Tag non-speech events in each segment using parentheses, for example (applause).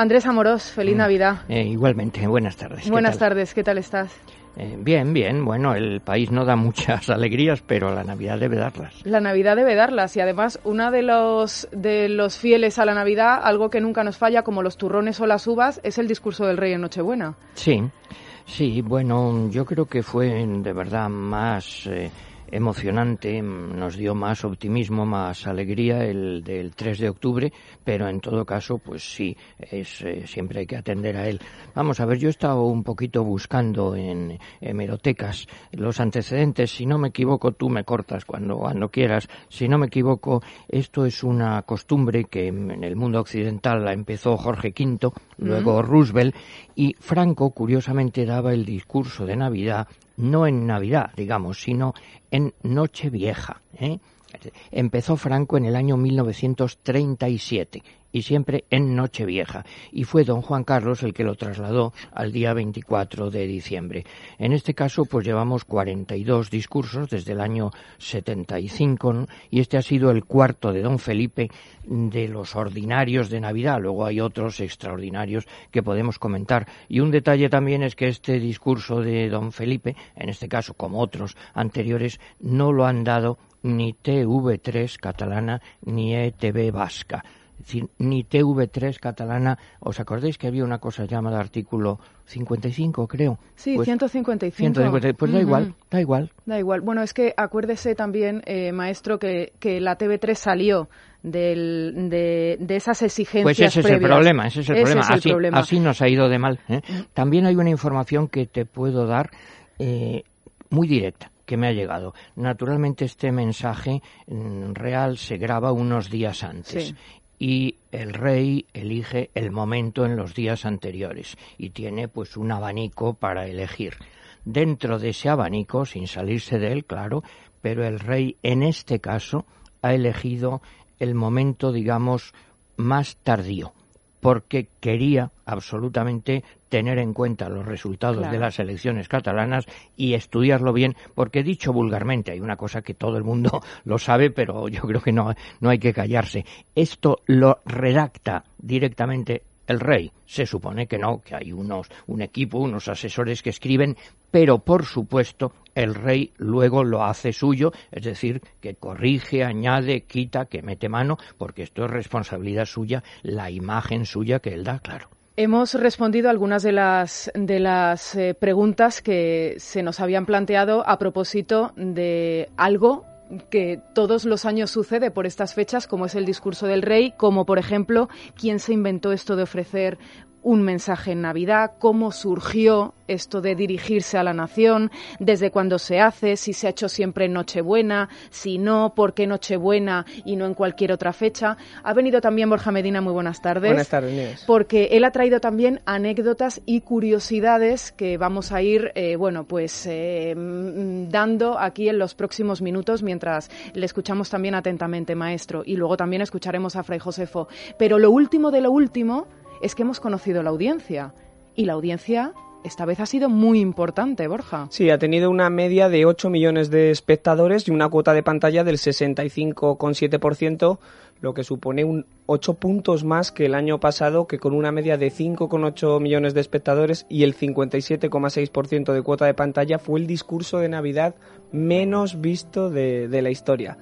Andrés Amorós, feliz Mm. Navidad. Eh, igualmente, buenas tardes. ¿qué Buenas tardes, ¿qué tal estás? Eh, bien, bien. Bueno, el país no da muchas (laughs) alegrías, pero la Navidad debe darlas. La Navidad debe darlas y además una de los de los fieles a la Navidad, algo que nunca nos falla, como los turrones o las uvas, es el discurso del rey en Nochebuena. Sí, sí, bueno, yo creo que fue de verdad más eh, emocionante, nos dio más optimismo, más alegría el del 3 de octubre, pero en todo caso, pues sí, es, eh, siempre hay que atender a él. Vamos a ver, yo he estado un poquito buscando en hemerotecas los antecedentes, si no me equivoco, tú me cortas cuando, cuando quieras, si no me equivoco, esto es una costumbre que en el mundo occidental la empezó Jorge V, luego Roosevelt, y Franco, curiosamente, daba el discurso de Navidad no en Navidad, digamos, sino en Nochevieja. ¿eh? Empezó Franco en el año 1937 y siempre en Nochevieja, y fue don Juan Carlos el que lo trasladó al día 24 de diciembre. En este caso, pues llevamos 42 discursos desde el año 75, ¿no? y este ha sido el cuarto de don Felipe de los ordinarios de Navidad. Luego hay otros extraordinarios que podemos comentar. Y un detalle también es que este discurso de don Felipe, en este caso como otros anteriores, no lo han dado ni TV3 catalana ni ETV vasca. Es decir, ni TV3 catalana. ¿Os acordáis que había una cosa llamada artículo 55, creo? Sí, Pues, 155. 150, pues da igual, da igual. Da igual. Bueno, es que acuérdese también, eh, maestro, que, que la TV3 salió del, de, de esas exigencias Pues ese es el problema, ese es el Ese problema. es el así, problema. así nos ha ido de mal. ¿eh? También hay una información que te puedo dar eh, muy directa que me ha llegado. Naturalmente este mensaje mm, real se graba unos días antes. Sí. Y el rey elige el momento en los días anteriores y tiene pues un abanico para elegir. Dentro de ese abanico, sin salirse de él, claro, pero el rey en este caso ha elegido el momento, digamos, más tardío, porque quería absolutamente tener en cuenta los resultados Claro. de las elecciones catalanas y estudiarlo bien, porque dicho vulgarmente, hay una cosa que todo el mundo (laughs) lo sabe, pero yo creo que no, no hay que callarse. Esto lo redacta directamente el rey. Se supone que no, que hay unos, un equipo, unos asesores que escriben, pero por supuesto el rey luego lo hace suyo, es decir, que corrige, añade, quita, que mete mano, porque esto es responsabilidad suya, la imagen suya que él da, claro. Hemos respondido algunas de las, de las eh, preguntas que se nos habían planteado a propósito de algo que todos los años sucede por estas fechas, como es el discurso del rey, como por ejemplo, quién se inventó esto de ofrecer un mensaje en Navidad, cómo surgió esto de dirigirse a la nación, desde cuándo se hace, si se ha hecho siempre en Nochebuena, si no, por qué Nochebuena y no en cualquier otra fecha. Ha venido también Borja Medina, muy buenas tardes Buenas tardes, porque él ha traído también anécdotas y curiosidades que vamos a ir, eh, bueno, pues eh, dando aquí en los próximos minutos mientras le escuchamos también atentamente, maestro, y luego también escucharemos a Fray Josefo. Pero lo último de lo último es que hemos conocido la audiencia y la audiencia esta vez ha sido muy importante, Borja. Sí, ha tenido una media de 8 millones de espectadores y una cuota de pantalla del 65,7%, lo que supone un 8 puntos más que el año pasado, que con una media de 5,8 millones de espectadores y el 57,6% de cuota de pantalla fue el discurso de Navidad menos visto de, de la historia.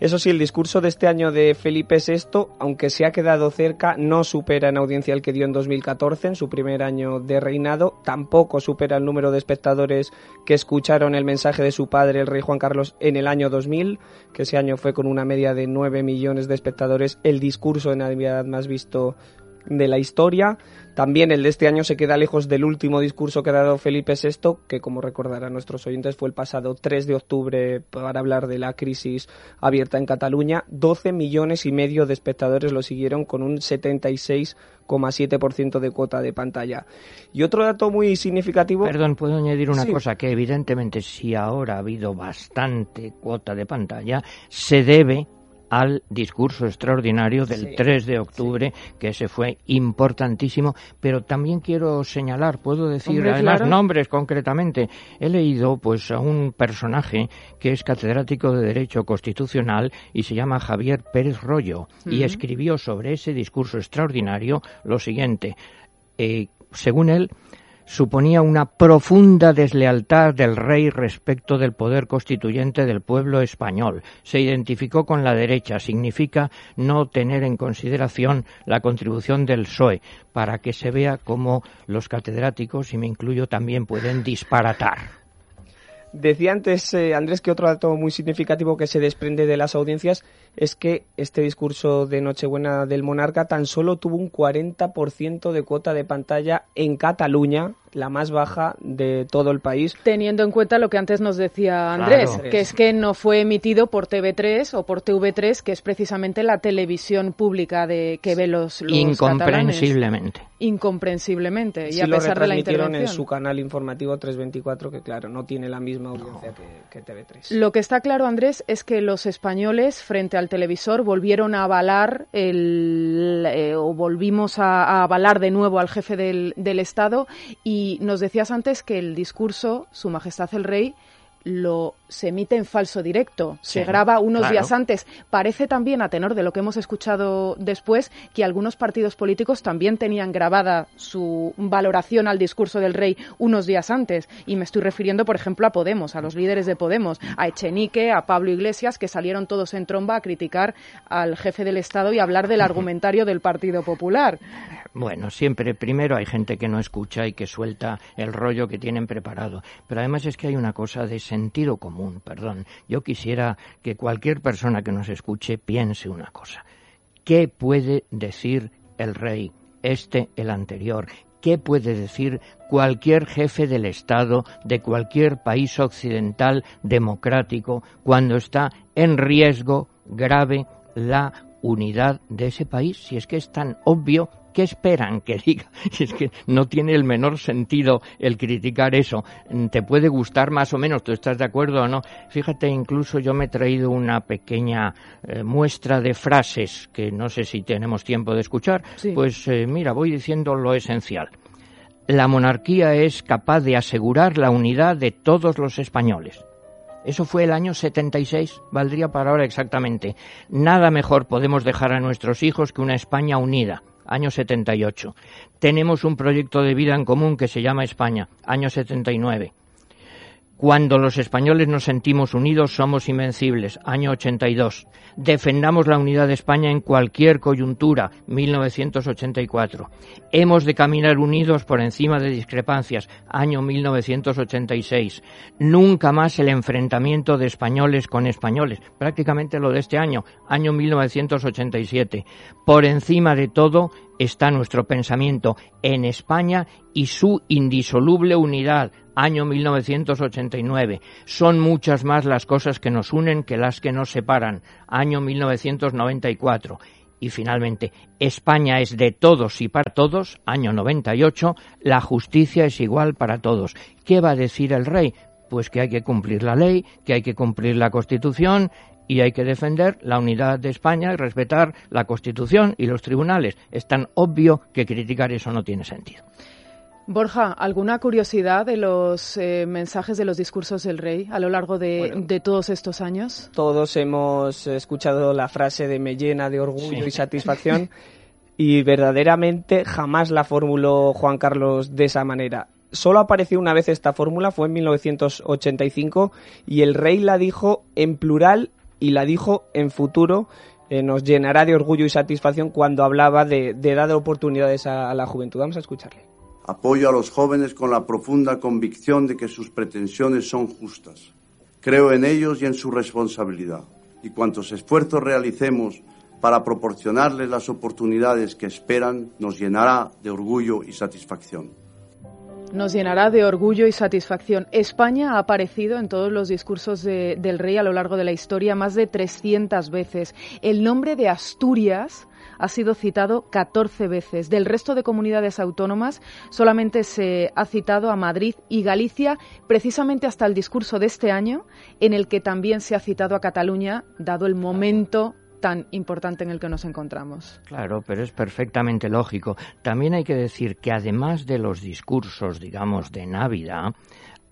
Eso sí, el discurso de este año de Felipe VI, aunque se ha quedado cerca, no supera en audiencia el que dio en 2014, en su primer año de reinado, tampoco supera el número de espectadores que escucharon el mensaje de su padre, el rey Juan Carlos, en el año 2000, que ese año fue con una media de 9 millones de espectadores, el discurso de Navidad más visto de la historia. También el de este año se queda lejos del último discurso que ha dado Felipe VI, que como recordarán nuestros oyentes fue el pasado 3 de octubre para hablar de la crisis abierta en Cataluña. 12 millones y medio de espectadores lo siguieron con un 76,7% de cuota de pantalla. Y otro dato muy significativo... Perdón, puedo añadir una Sí. cosa, que evidentemente si ahora ha habido bastante cuota de pantalla, se debe al discurso extraordinario del 3 de octubre, que ese fue importantísimo, pero también quiero señalar, puedo decir además nombres concretamente. He leído pues a un personaje que es catedrático de Derecho Constitucional y se llama Javier Pérez Rollo y escribió sobre ese discurso extraordinario lo siguiente. Eh, según él, suponía una profunda deslealtad del rey respecto del poder constituyente del pueblo español. Se identificó con la derecha, significa no tener en consideración la contribución del PSOE, para que se vea cómo los catedráticos, y me incluyo, también pueden disparatar. Decía antes, eh, Andrés, que otro dato muy significativo que se desprende de las audiencias es que este discurso de Nochebuena del monarca tan solo tuvo un 40% de cuota de pantalla en Cataluña, la más baja de todo el país. Teniendo en cuenta lo que antes nos decía Andrés, que es que no fue emitido por TV3 o por TV3, que es precisamente la televisión pública de que ve los, los Incomprensiblemente. Incomprensiblemente. y a pesar de la intervención. en su canal informativo 324, que claro, no tiene la misma audiencia que, que, TV3. Lo que está claro, Andrés, es que los españoles, frente al televisor, volvieron a avalar el, eh, o volvimos a, a, avalar de nuevo al jefe del, del Estado y y nos decías antes que el discurso, Su Majestad el Rey, lo se emite en falso directo, se graba unos días antes. Parece también, a tenor de lo que hemos escuchado después, que algunos partidos políticos también tenían grabada su valoración al discurso del rey unos días antes. Y me estoy refiriendo, por ejemplo, a Podemos, a los líderes de Podemos, a Echenique, a Pablo Iglesias, que salieron todos en tromba a criticar al jefe del Estado y hablar del (laughs) argumentario del Partido Popular. Bueno, siempre, primero hay gente que no escucha y que suelta el rollo que tienen preparado. Pero además es que hay una cosa de sentido común, perdón. Yo quisiera que cualquier persona que nos escuche piense una cosa. ¿Qué puede decir el rey, este, el anterior? ¿Qué puede decir cualquier jefe del Estado de cualquier país occidental democrático cuando está en riesgo grave la unidad de ese país? Si es que es tan obvio ¿Qué esperan que diga? (laughs) Es que no tiene el menor sentido el criticar eso. Te puede gustar más o menos, ¿tú estás de acuerdo o no? Fíjate, incluso yo me he traído una pequeña eh, muestra de frases que no sé si tenemos tiempo de escuchar. Pues eh, mira, voy diciendo lo esencial. La monarquía es capaz de asegurar la unidad de todos los españoles. Eso fue el año 76, valdría para ahora exactamente. Nada mejor podemos dejar a nuestros hijos que una España unida año 78. Tenemos un proyecto de vida en común que se llama España, año 79. Cuando los españoles nos sentimos unidos somos invencibles. Año 82. Defendamos la unidad de España en cualquier coyuntura. 1984. Hemos de caminar unidos por encima de discrepancias. Año 1986. Nunca más el enfrentamiento de españoles con españoles. Prácticamente lo de este año. Año 1987. Por encima de todo está nuestro pensamiento en España y su indisoluble unidad año 1989. Son muchas más las cosas que nos unen que las que nos separan, año 1994. Y finalmente, España es de todos y para todos, año 98, la justicia es igual para todos. ¿Qué va a decir el rey? Pues que hay que cumplir la ley, que hay que cumplir la Constitución y hay que defender la unidad de España y respetar la Constitución y los tribunales. Es tan obvio que criticar eso no tiene sentido. Borja, ¿alguna curiosidad de los eh, mensajes de los discursos del rey a lo largo de, todos estos años? Todos hemos escuchado la frase de me llena de orgullo y satisfacción y verdaderamente jamás la formuló Juan Carlos de esa manera. Solo apareció una vez esta fórmula, fue en 1985 y el rey la dijo en plural y la dijo en futuro. Eh, nos llenará de orgullo y satisfacción cuando hablaba de, dar oportunidades a la juventud. Vamos a escucharle. Apoyo a los jóvenes con la profunda convicción de que sus pretensiones son justas. Creo en ellos y en su responsabilidad. Y cuantos esfuerzos realicemos para proporcionarles las oportunidades que esperan nos llenará de orgullo y satisfacción. Nos llenará de orgullo y satisfacción. España ha aparecido en todos los discursos del rey a lo largo de la historia más de 300 veces. El nombre de Asturias ha sido citado 14 veces. Del resto de comunidades autónomas solamente se ha citado a Madrid y Galicia, precisamente hasta el discurso de este año, en el que también se ha citado a Cataluña, dado el momento tan importante en el que nos encontramos. Claro, pero es perfectamente lógico. También hay que decir que además de los discursos, digamos, de Navidad,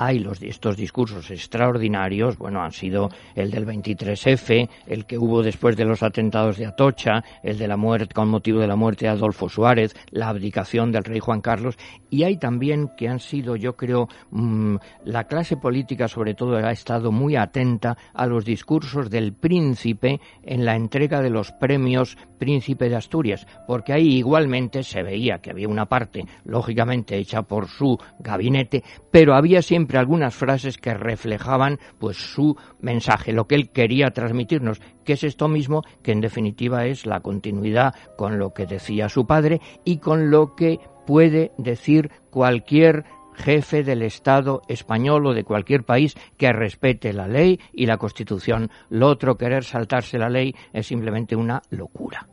hay estos discursos extraordinarios, bueno, han sido el del 23F, el que hubo después de los atentados de Atocha, el de la muerte, con motivo de la muerte de Adolfo Suárez, la abdicación del rey Juan Carlos, y hay también que han sido, yo creo, mm, la clase política sobre todo ha estado muy atenta a los discursos del príncipe en la entrega de los premios Príncipe de Asturias, porque ahí igualmente se veía que había una parte, lógicamente, hecha por su gabinete, pero había siempre algunas frases que reflejaban pues su mensaje, lo que él quería transmitirnos, que es esto mismo, que en definitiva es la continuidad con lo que decía su padre y con lo que puede decir cualquier jefe del Estado español o de cualquier país que respete la ley y la Constitución. Lo otro, querer saltarse la ley, es simplemente una locura.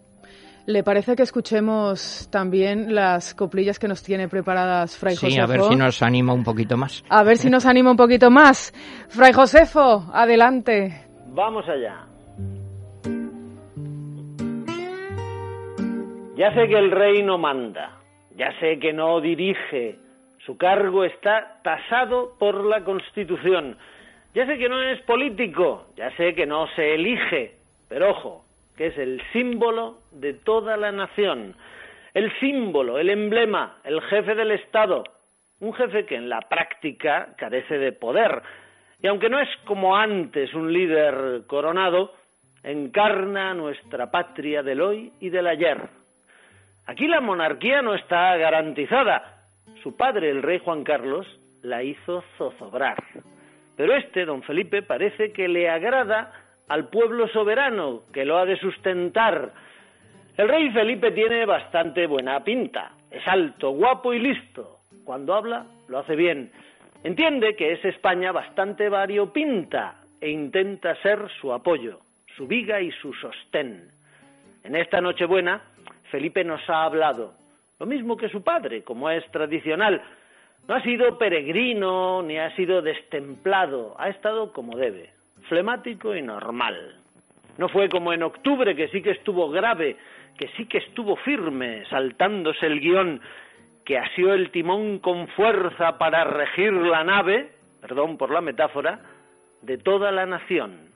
¿Le parece que escuchemos también las coplillas que nos tiene preparadas Fray Josefo? Sí, a ver si nos anima un poquito más. A ver si nos anima un poquito más. Fray Josefo, adelante. Vamos allá. Ya sé que el rey no manda, ya sé que no dirige, su cargo está tasado por la Constitución, ya sé que no es político, ya sé que no se elige, pero ojo, que es el símbolo de toda la nación, el símbolo, el emblema, el jefe del Estado, un jefe que en la práctica carece de poder, y aunque no es como antes un líder coronado, encarna nuestra patria del hoy y del ayer. Aquí la monarquía no está garantizada. Su padre, el rey Juan Carlos, la hizo zozobrar. Pero este, don Felipe, parece que le agrada al pueblo soberano que lo ha de sustentar. El rey Felipe tiene bastante buena pinta, es alto, guapo y listo. Cuando habla, lo hace bien. Entiende que es España bastante variopinta e intenta ser su apoyo, su viga y su sostén. En esta Nochebuena, Felipe nos ha hablado, lo mismo que su padre, como es tradicional. No ha sido peregrino ni ha sido destemplado, ha estado como debe, flemático y normal. No fue como en octubre, que sí que estuvo grave, que sí que estuvo firme, saltándose el guion, que asió el timón con fuerza para regir la nave, perdón por la metáfora, de toda la nación.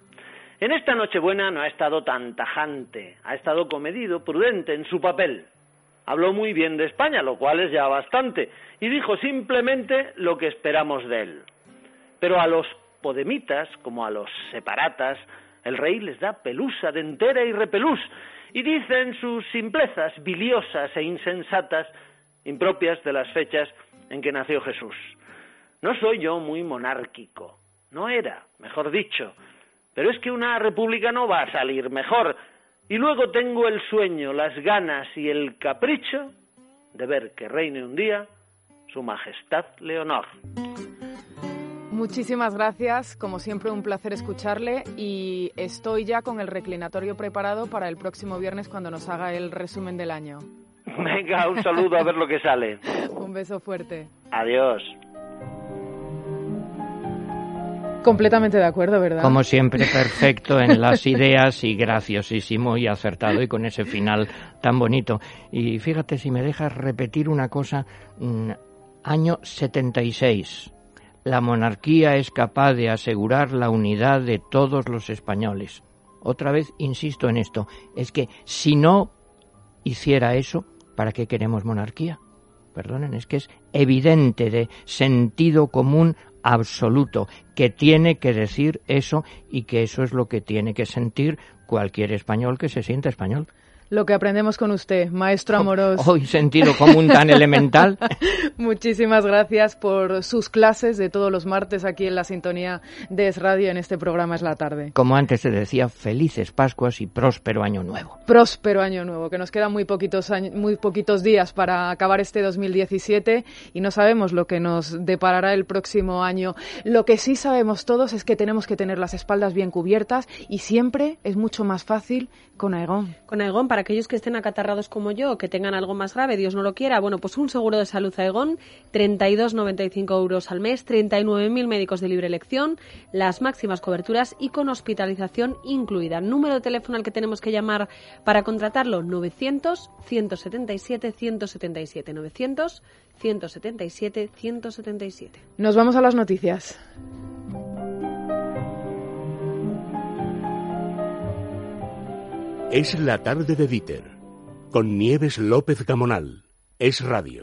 En esta Nochebuena no ha estado tan tajante, ha estado comedido, prudente en su papel. Habló muy bien de España, lo cual es ya bastante, y dijo simplemente lo que esperamos de él. Pero a los podemitas como a los separatas, el rey les da pelusa de entera y repelús, y dicen sus simplezas biliosas e insensatas, impropias de las fechas en que nació Jesús. No soy yo muy monárquico, no era, mejor dicho, pero es que una república no va a salir mejor, y luego tengo el sueño, las ganas y el capricho de ver que reine un día Su Majestad Leonor. Muchísimas gracias, como siempre un placer escucharle y estoy ya con el reclinatorio preparado para el próximo viernes cuando nos haga el resumen del año. Venga, un saludo a ver lo que sale. (laughs) un beso fuerte. Adiós. Completamente de acuerdo, ¿verdad? Como siempre, perfecto en las ideas y graciosísimo y acertado y con ese final tan bonito. Y fíjate, si me dejas repetir una cosa, mm, año 76 la monarquía es capaz de asegurar la unidad de todos los españoles. Otra vez insisto en esto, es que si no hiciera eso, ¿para qué queremos monarquía? Perdonen, es que es evidente de sentido común absoluto que tiene que decir eso y que eso es lo que tiene que sentir cualquier español que se sienta español lo que aprendemos con usted, maestro Amorós. Hoy sentido común tan (laughs) elemental. Muchísimas gracias por sus clases de todos los martes aquí en la sintonía de Es Radio en este programa Es la tarde. Como antes se decía, felices Pascuas y próspero año nuevo. Próspero año nuevo, que nos quedan muy poquitos muy poquitos días para acabar este 2017 y no sabemos lo que nos deparará el próximo año. Lo que sí sabemos todos es que tenemos que tener las espaldas bien cubiertas y siempre es mucho más fácil con Aegon. Con Aegon para aquellos que estén acatarrados como yo, que tengan algo más grave, Dios no lo quiera, bueno, pues un seguro de salud Aegon, 32,95 euros al mes, 39.000 médicos de libre elección, las máximas coberturas y con hospitalización incluida. Número de teléfono al que tenemos que llamar para contratarlo, 900 177 177 900 177 177. Nos vamos a las noticias. Es la tarde de Dieter, con Nieves López Gamonal. Es radio.